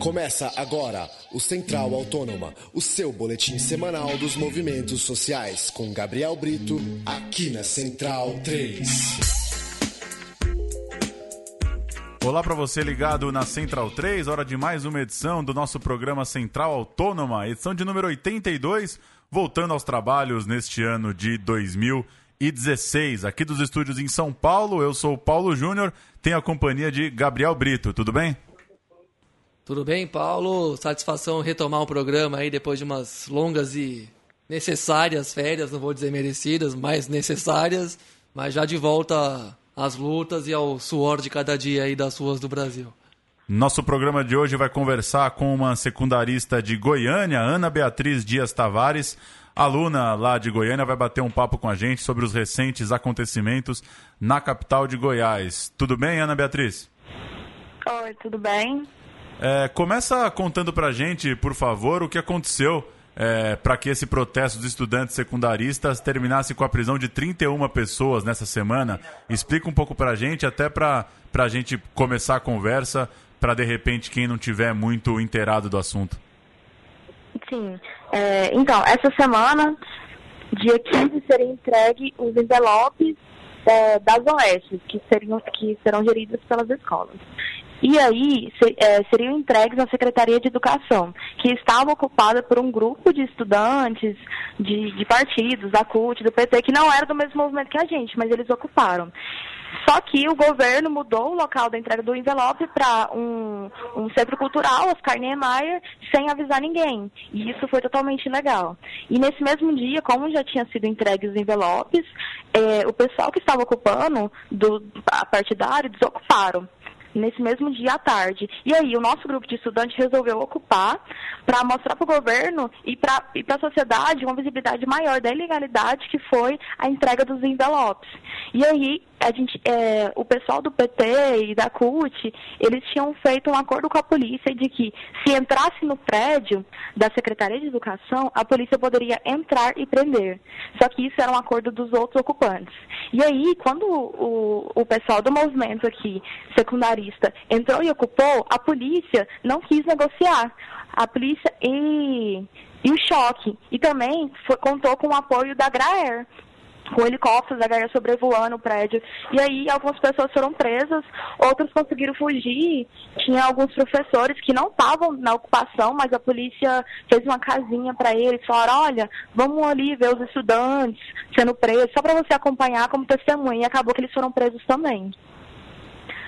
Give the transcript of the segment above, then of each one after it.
Começa agora o Central Autônoma, o seu boletim semanal dos movimentos sociais, com Gabriel Brito, aqui na Central 3. Olá para você ligado na Central 3, hora de mais uma edição do nosso programa Central Autônoma, edição de número 82, voltando aos trabalhos neste ano de 2016. Aqui dos estúdios em São Paulo, eu sou o Paulo Júnior, tenho a companhia de Gabriel Brito, tudo bem? Tudo bem, Paulo? Satisfação retomar o programa aí depois de umas longas e necessárias férias, não vou dizer merecidas, mas necessárias, mas já de volta às lutas e ao suor de cada dia aí das ruas do Brasil. Nosso programa de hoje vai conversar com uma secundarista de Goiânia, Ana Beatriz Dias Tavares. Aluna lá de Goiânia vai bater um papo com a gente sobre os recentes acontecimentos na capital de Goiás. Tudo bem, Ana Beatriz? Oi, tudo bem? É, começa contando pra gente, por favor, o que aconteceu é, para que esse protesto dos estudantes secundaristas terminasse com a prisão de 31 pessoas nessa semana. Explica um pouco pra gente, até pra, pra gente começar a conversa, para de repente quem não tiver muito inteirado do assunto. Sim. É, então, essa semana, dia 15, serão entregues os envelopes é, das OS, que, seriam, que serão geridas pelas escolas. E aí é, seriam entregues à Secretaria de Educação, que estava ocupada por um grupo de estudantes de, de partidos, da CUT, do PT, que não era do mesmo movimento que a gente, mas eles ocuparam. Só que o governo mudou o local da entrega do envelope para um, um, centro cultural, Oscar Niemeyer, sem avisar ninguém. E isso foi totalmente ilegal. E nesse mesmo dia, como já tinham sido entregues os envelopes, é, o pessoal que estava ocupando do, a partidário desocuparam nesse mesmo dia à tarde. E aí, o nosso grupo de estudantes resolveu ocupar para mostrar para o governo e para e a sociedade uma visibilidade maior da ilegalidade que foi a entrega dos envelopes. E aí, a gente, é, o pessoal do PT e da CUT, eles tinham feito um acordo com a polícia de que se entrasse no prédio da Secretaria de Educação, a polícia poderia entrar e prender. Só que isso era um acordo dos outros ocupantes. E aí, quando o, o pessoal do movimento aqui, secundarista, entrou e ocupou, a polícia não quis negociar. A polícia e, e o choque. E também foi, contou com o apoio da GRAER, com helicópteros da galera sobrevoando o prédio. E aí algumas pessoas foram presas, outros conseguiram fugir. Tinha alguns professores que não estavam na ocupação, mas a polícia fez uma casinha para eles, falaram, olha, vamos ali ver os estudantes sendo presos, só para você acompanhar como testemunha. E acabou que eles foram presos também.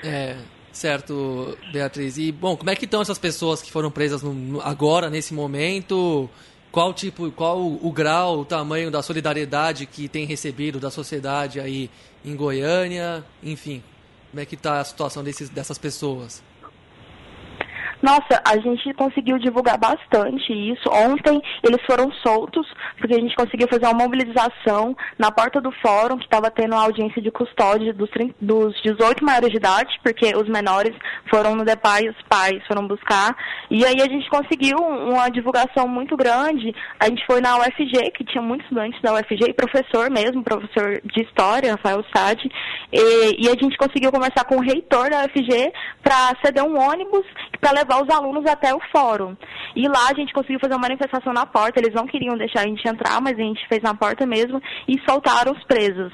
É, certo, Beatriz. E, bom, como é que estão essas pessoas que foram presas no, agora, nesse momento? Qual tipo, qual o grau, o tamanho da solidariedade que tem recebido da sociedade aí em Goiânia, enfim, como é que está a situação desses, dessas pessoas? Nossa, a gente conseguiu divulgar bastante isso. Ontem eles foram soltos, porque a gente conseguiu fazer uma mobilização na porta do fórum, que estava tendo audiência de custódia dos, dos 18 maiores de idade, porque os menores foram no DEPAI os pais foram buscar. E aí a gente conseguiu uma divulgação muito grande. A gente foi na UFG, que tinha muitos estudantes da UFG, e professor mesmo, professor de História, Rafael Sade. E, e a gente conseguiu conversar com o reitor da UFG para ceder um ônibus para levar os alunos até o fórum. E lá a gente conseguiu fazer uma manifestação na porta, eles não queriam deixar a gente entrar, mas a gente fez na porta mesmo e soltaram os presos.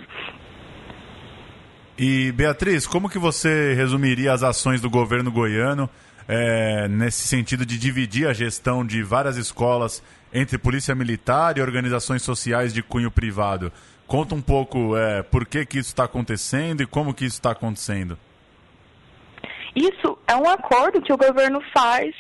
E Beatriz, como que você resumiria as ações do governo goiano é, nesse sentido de dividir a gestão de várias escolas entre polícia militar e organizações sociais de cunho privado? Conta um pouco é, por que, que isso está acontecendo e como que isso está acontecendo. Isso é um acordo que o governo faz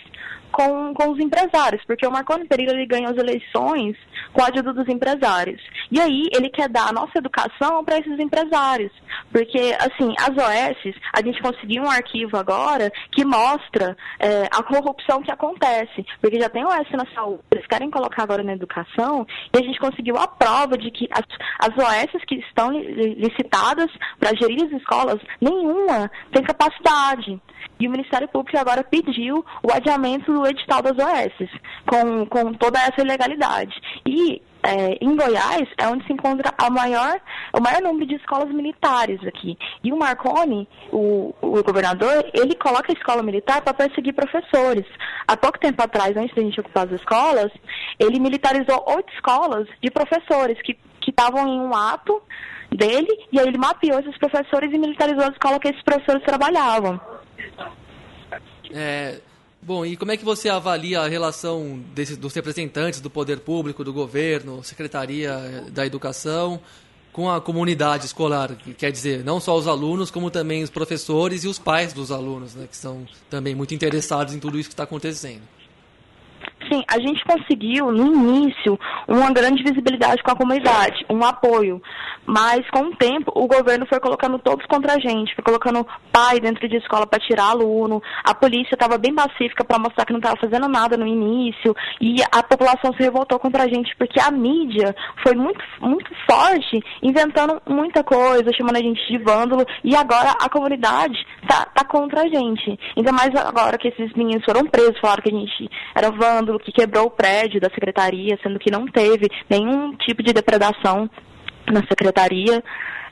com, com os empresários, porque o Marconi Pereira ele ganhou as eleições com a ajuda dos empresários. E aí ele quer dar a nossa educação para esses empresários. Porque, assim, as OS, a gente conseguiu um arquivo agora que mostra é, a corrupção que acontece. Porque já tem OS na saúde, eles querem colocar agora na educação, e a gente conseguiu a prova de que as, as OS que estão licitadas para gerir as escolas, nenhuma tem capacidade. E o Ministério Público agora pediu o adiamento do edital das OS, com, com toda essa ilegalidade. E é, em Goiás é onde se encontra a maior, o maior número de escolas militares aqui. E o Marconi, o, o governador, ele coloca a escola militar para perseguir professores. Há pouco tempo atrás, antes da gente ocupar as escolas, ele militarizou oito escolas de professores que estavam em um ato dele, e aí ele mapeou esses professores e militarizou a escola que esses professores trabalhavam. É, Bom, e como é que você avalia a relação desse, dos representantes do poder público, do governo, Secretaria da Educação, com a comunidade escolar? Quer dizer, não só os alunos, como também os professores e os pais dos alunos, né, que são também muito interessados em tudo isso que está acontecendo. Sim, a gente conseguiu, no início, uma grande visibilidade com a comunidade, um apoio. Mas, com o tempo, o governo foi colocando todos contra a gente, foi colocando pai dentro de escola para tirar aluno, a polícia estava bem pacífica para mostrar que não estava fazendo nada no início, e a população se revoltou contra a gente, porque a mídia foi muito, muito forte, inventando muita coisa, chamando a gente de vândalo, e agora a comunidade está tá contra a gente. Ainda mais agora que esses meninos foram presos, falaram que a gente era vândalo, que quebrou o prédio da secretaria, sendo que não teve nenhum tipo de depredação na secretaria.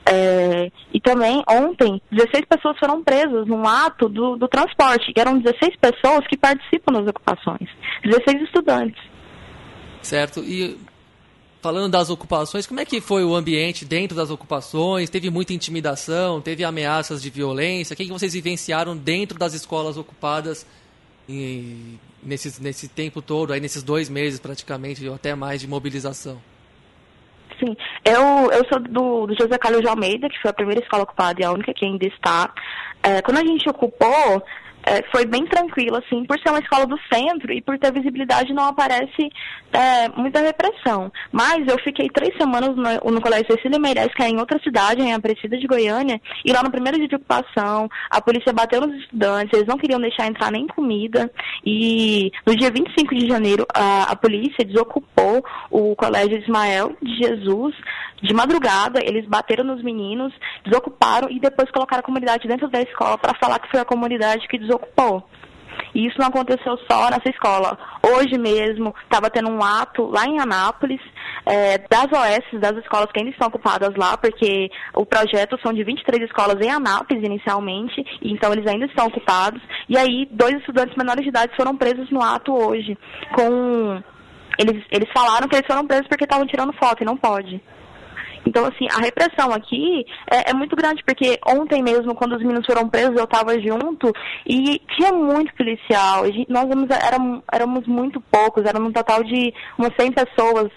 É, e também, ontem, 16 pessoas foram presas num ato do, do transporte, eram 16 pessoas que participam das ocupações, 16 estudantes. Certo, e falando das ocupações, como é que foi o ambiente dentro das ocupações? Teve muita intimidação, teve ameaças de violência? O que, que vocês vivenciaram dentro das escolas ocupadas e nesse, nesse tempo todo, aí nesses dois meses praticamente, ou até mais de mobilização? Sim, eu, eu sou do, do José Carlos de Almeida, que foi a primeira escola ocupada e a única que ainda está. É, quando a gente ocupou, é, foi bem tranquilo, assim, por ser uma escola do centro e por ter visibilidade não aparece é, muita repressão. Mas eu fiquei três semanas no, no Colégio Cecília Meirelles, que é em outra cidade, em Aparecida de Goiânia, e lá no primeiro dia de ocupação, a polícia bateu nos estudantes, eles não queriam deixar entrar nem comida, e no dia 25 de janeiro, a, a polícia desocupou o Colégio Ismael de Jesus, de madrugada, eles bateram nos meninos, desocuparam e depois colocaram a comunidade dentro da escola para falar que foi a comunidade que desocupou. E isso não aconteceu só nessa escola. Hoje mesmo estava tendo um ato lá em Anápolis, é, das OS, das escolas que ainda estão ocupadas lá, porque o projeto são de 23 escolas em Anápolis inicialmente, então eles ainda estão ocupados. E aí, dois estudantes menores de idade foram presos no ato hoje. Com eles, eles falaram que eles foram presos porque estavam tirando foto e não pode. Então, assim, a repressão aqui é, é, muito grande, porque ontem mesmo, quando os meninos foram presos, eu estava junto e tinha muito policial. Nós éramos, éramos muito poucos, era um total de umas 100 pessoas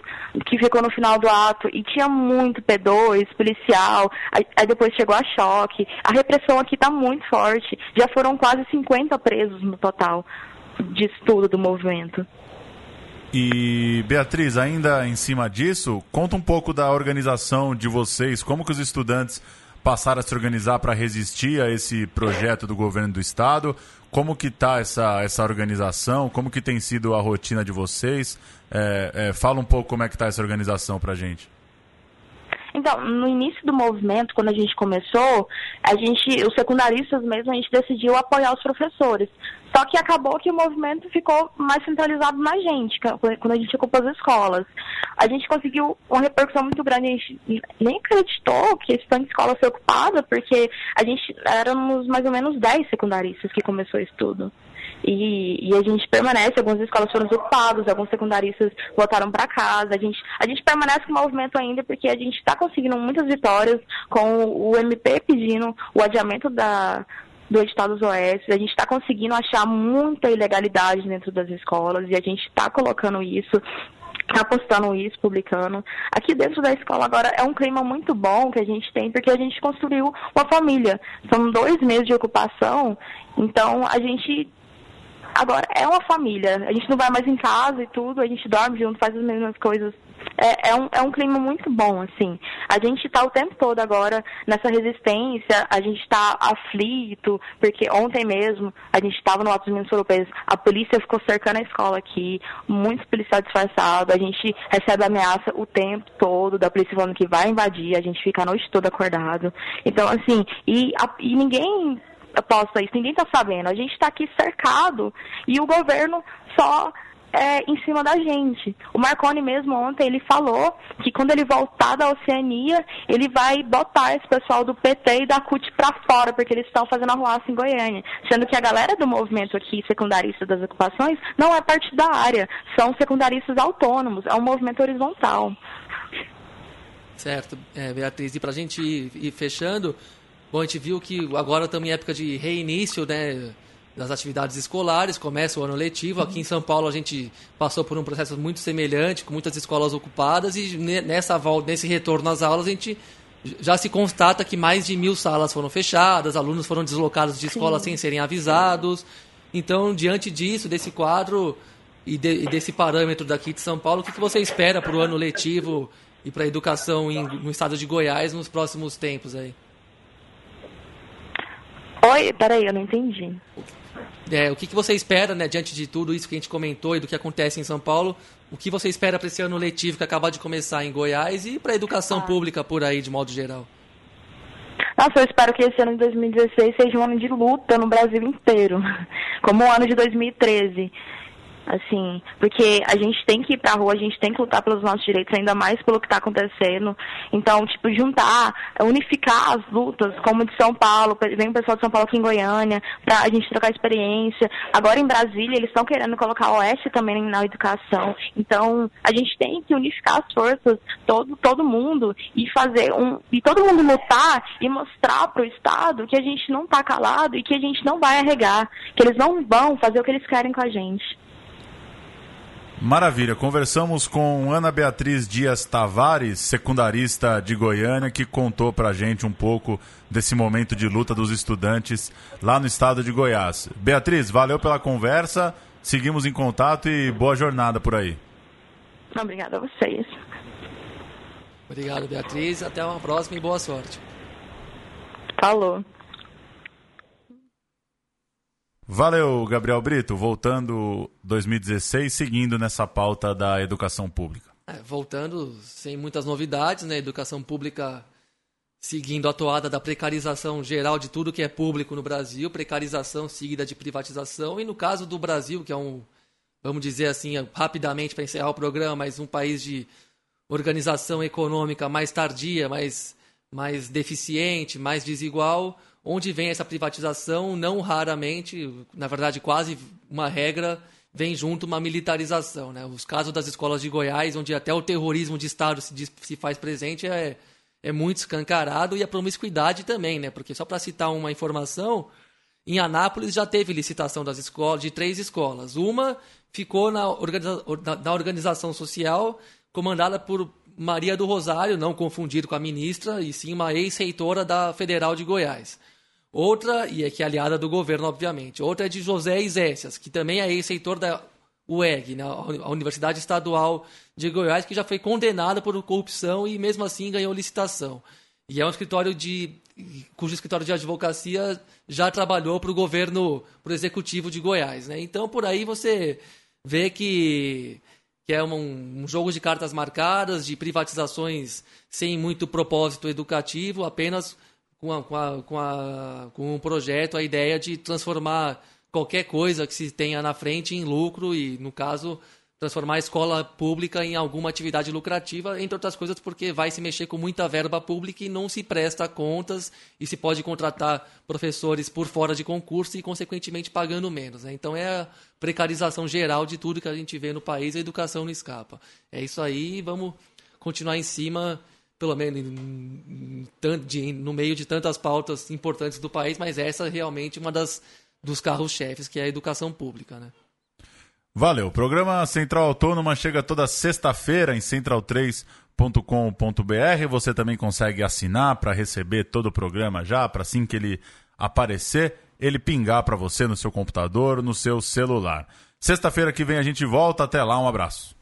que ficou no final do ato e tinha muito P2, policial, aí, aí depois chegou a choque. A repressão aqui está muito forte, já foram quase 50 presos no total de estudo do movimento. E Beatriz, ainda em cima disso, conta um pouco da organização de vocês, como que os estudantes passaram a se organizar para resistir a esse projeto do governo do estado, como que está essa, essa organização, como que tem sido a rotina de vocês, é, é, fala um pouco como é que está essa organização para a gente. Então, no início do movimento, quando a gente começou, a gente, os secundaristas mesmo, a gente decidiu apoiar os professores. Só que acabou que o movimento ficou mais centralizado na gente, quando a gente ocupou as escolas. A gente conseguiu uma repercussão muito grande, a gente nem acreditou que esse tanto de escola foi ocupada, porque a gente éramos mais ou menos 10 secundaristas que começou isso tudo. E, e, a gente permanece, algumas escolas foram ocupadas, alguns secundaristas voltaram para casa. A gente, a gente permanece com o movimento ainda porque a gente está conseguindo muitas vitórias com o MP pedindo o adiamento da, do edital dos OS. A gente está conseguindo achar muita ilegalidade dentro das escolas e a gente está colocando isso está postando isso, publicando. Aqui dentro da escola agora é um clima muito bom que a gente tem, porque a gente construiu uma família. São dois meses de ocupação, então a gente Agora, é uma família. A gente não vai mais em casa e tudo, a gente dorme junto, faz as mesmas coisas. É, é, um, é um clima muito bom, assim. A gente está o tempo todo agora nessa resistência, a gente está aflito, porque ontem mesmo a gente estava no Alto dos Minas Europeus, a polícia ficou cercando a escola aqui, muitos policiais disfarçados, a gente recebe ameaça o tempo todo da polícia falando que vai invadir, a gente fica a noite toda acordado. Então, assim, e, a, e ninguém posta isso, ninguém está sabendo. A gente está aqui cercado e o governo só é, em cima da gente. O Marconi mesmo ontem ele falou que quando ele voltar da Oceania, ele vai botar esse pessoal do PT e da CUT para fora, porque eles estão fazendo arruaça em Goiânia. Sendo que a galera do movimento aqui, secundarista das ocupações, não é partidária, são secundaristas autônomos, é um movimento horizontal. Certo, é, Beatriz, e para a gente ir, ir fechando, bom, a gente viu que agora estamos em época de reinício, né? das atividades escolares, começa o ano letivo. Aqui em São Paulo a gente passou por um processo muito semelhante, com muitas escolas ocupadas, e nessa volta, nesse retorno às aulas, a gente já se constata que mais de mil salas foram fechadas, alunos foram deslocados de escola Sim. sem serem avisados. Então, diante disso, desse quadro e, de, e, desse parâmetro daqui de São Paulo, o que, que você espera para o ano letivo e para a educação em, no estado de Goiás nos próximos tempos aí? Oi, peraí, eu não entendi. É, o que, que você espera, né, diante de tudo isso que a gente comentou e do que acontece em São Paulo? O que você espera para esse ano letivo que acaba de começar em Goiás e para a educação ah. pública por aí, de modo geral? Nossa, eu espero que esse ano de 2016 seja um ano de luta no Brasil inteiro, como o ano de 2013 assim, porque a gente tem que ir pra rua, a gente tem que lutar pelos nossos direitos, ainda mais pelo que está acontecendo. Então, tipo, juntar, unificar as lutas, como de São Paulo, vem o pessoal de São Paulo aqui em Goiânia, pra a gente trocar experiência. Agora em Brasília, eles estão querendo colocar a Oeste também na educação. Então, a gente tem que unificar as forças, todo, todo mundo, e fazer um. E todo mundo lutar e mostrar pro Estado que a gente não tá calado e que a gente não vai arregar, que eles não vão fazer o que eles querem com a gente. Maravilha. Conversamos com Ana Beatriz Dias Tavares, secundarista de Goiânia, que contou pra gente um pouco desse momento de luta dos estudantes lá no estado de Goiás. Beatriz, valeu pela conversa. Seguimos em contato e boa jornada por aí. Obrigada a vocês. Obrigado, Beatriz. Até uma próxima e boa sorte. Falou. Valeu, Gabriel Brito. Voltando 2016, seguindo nessa pauta da educação pública. É, voltando sem muitas novidades, né? Educação pública seguindo a toada da precarização geral de tudo que é público no Brasil, precarização seguida de privatização. E no caso do Brasil, que é um, vamos dizer assim, rapidamente para encerrar o programa, mas um país de organização econômica mais tardia, mais, mais deficiente, mais desigual onde vem essa privatização, não raramente, na verdade quase uma regra, vem junto uma militarização. Né? Os casos das escolas de Goiás, onde até o terrorismo de Estado se, se faz presente, é, é muito escancarado e a promiscuidade também, né? porque só para citar uma informação, em Anápolis já teve licitação das escolas, de três escolas. Uma ficou na, organiza, na organização social comandada por Maria do Rosário, não confundir com a ministra, e sim uma ex-reitora da Federal de Goiás. Outra, e é que é aliada do governo, obviamente. Outra é de José Isécias, que também é ex-reitor da UEG, né, a Universidade Estadual de Goiás, que já foi condenada por corrupção e mesmo assim ganhou licitação. E é um escritório de. cujo escritório de advocacia já trabalhou para o governo, para o executivo de Goiás. Né? Então, por aí você vê que, que é um, um jogo de cartas marcadas, de privatizações sem muito propósito educativo, apenas com, a, com, a, com, a, com um projeto, a ideia de transformar qualquer coisa que se tenha na frente em lucro e, no caso, transformar a escola pública em alguma atividade lucrativa, entre outras coisas porque vai se mexer com muita verba pública e não se presta contas e se pode contratar professores por fora de concurso e, consequentemente, pagando menos. Né? Então é a precarização geral de tudo que a gente vê no país, a educação não escapa. É isso aí, vamos continuar em cima pelo menos no meio de tantas pautas importantes do país, mas essa é realmente uma das dos carros-chefes, que é a educação pública, né? Valeu. O programa Central Autônoma chega toda sexta-feira em central3.com.br. Você também consegue assinar para receber todo o programa já, para assim que ele aparecer, ele pingar para você no seu computador, no seu celular. Sexta-feira que vem a gente volta. Até lá, um abraço.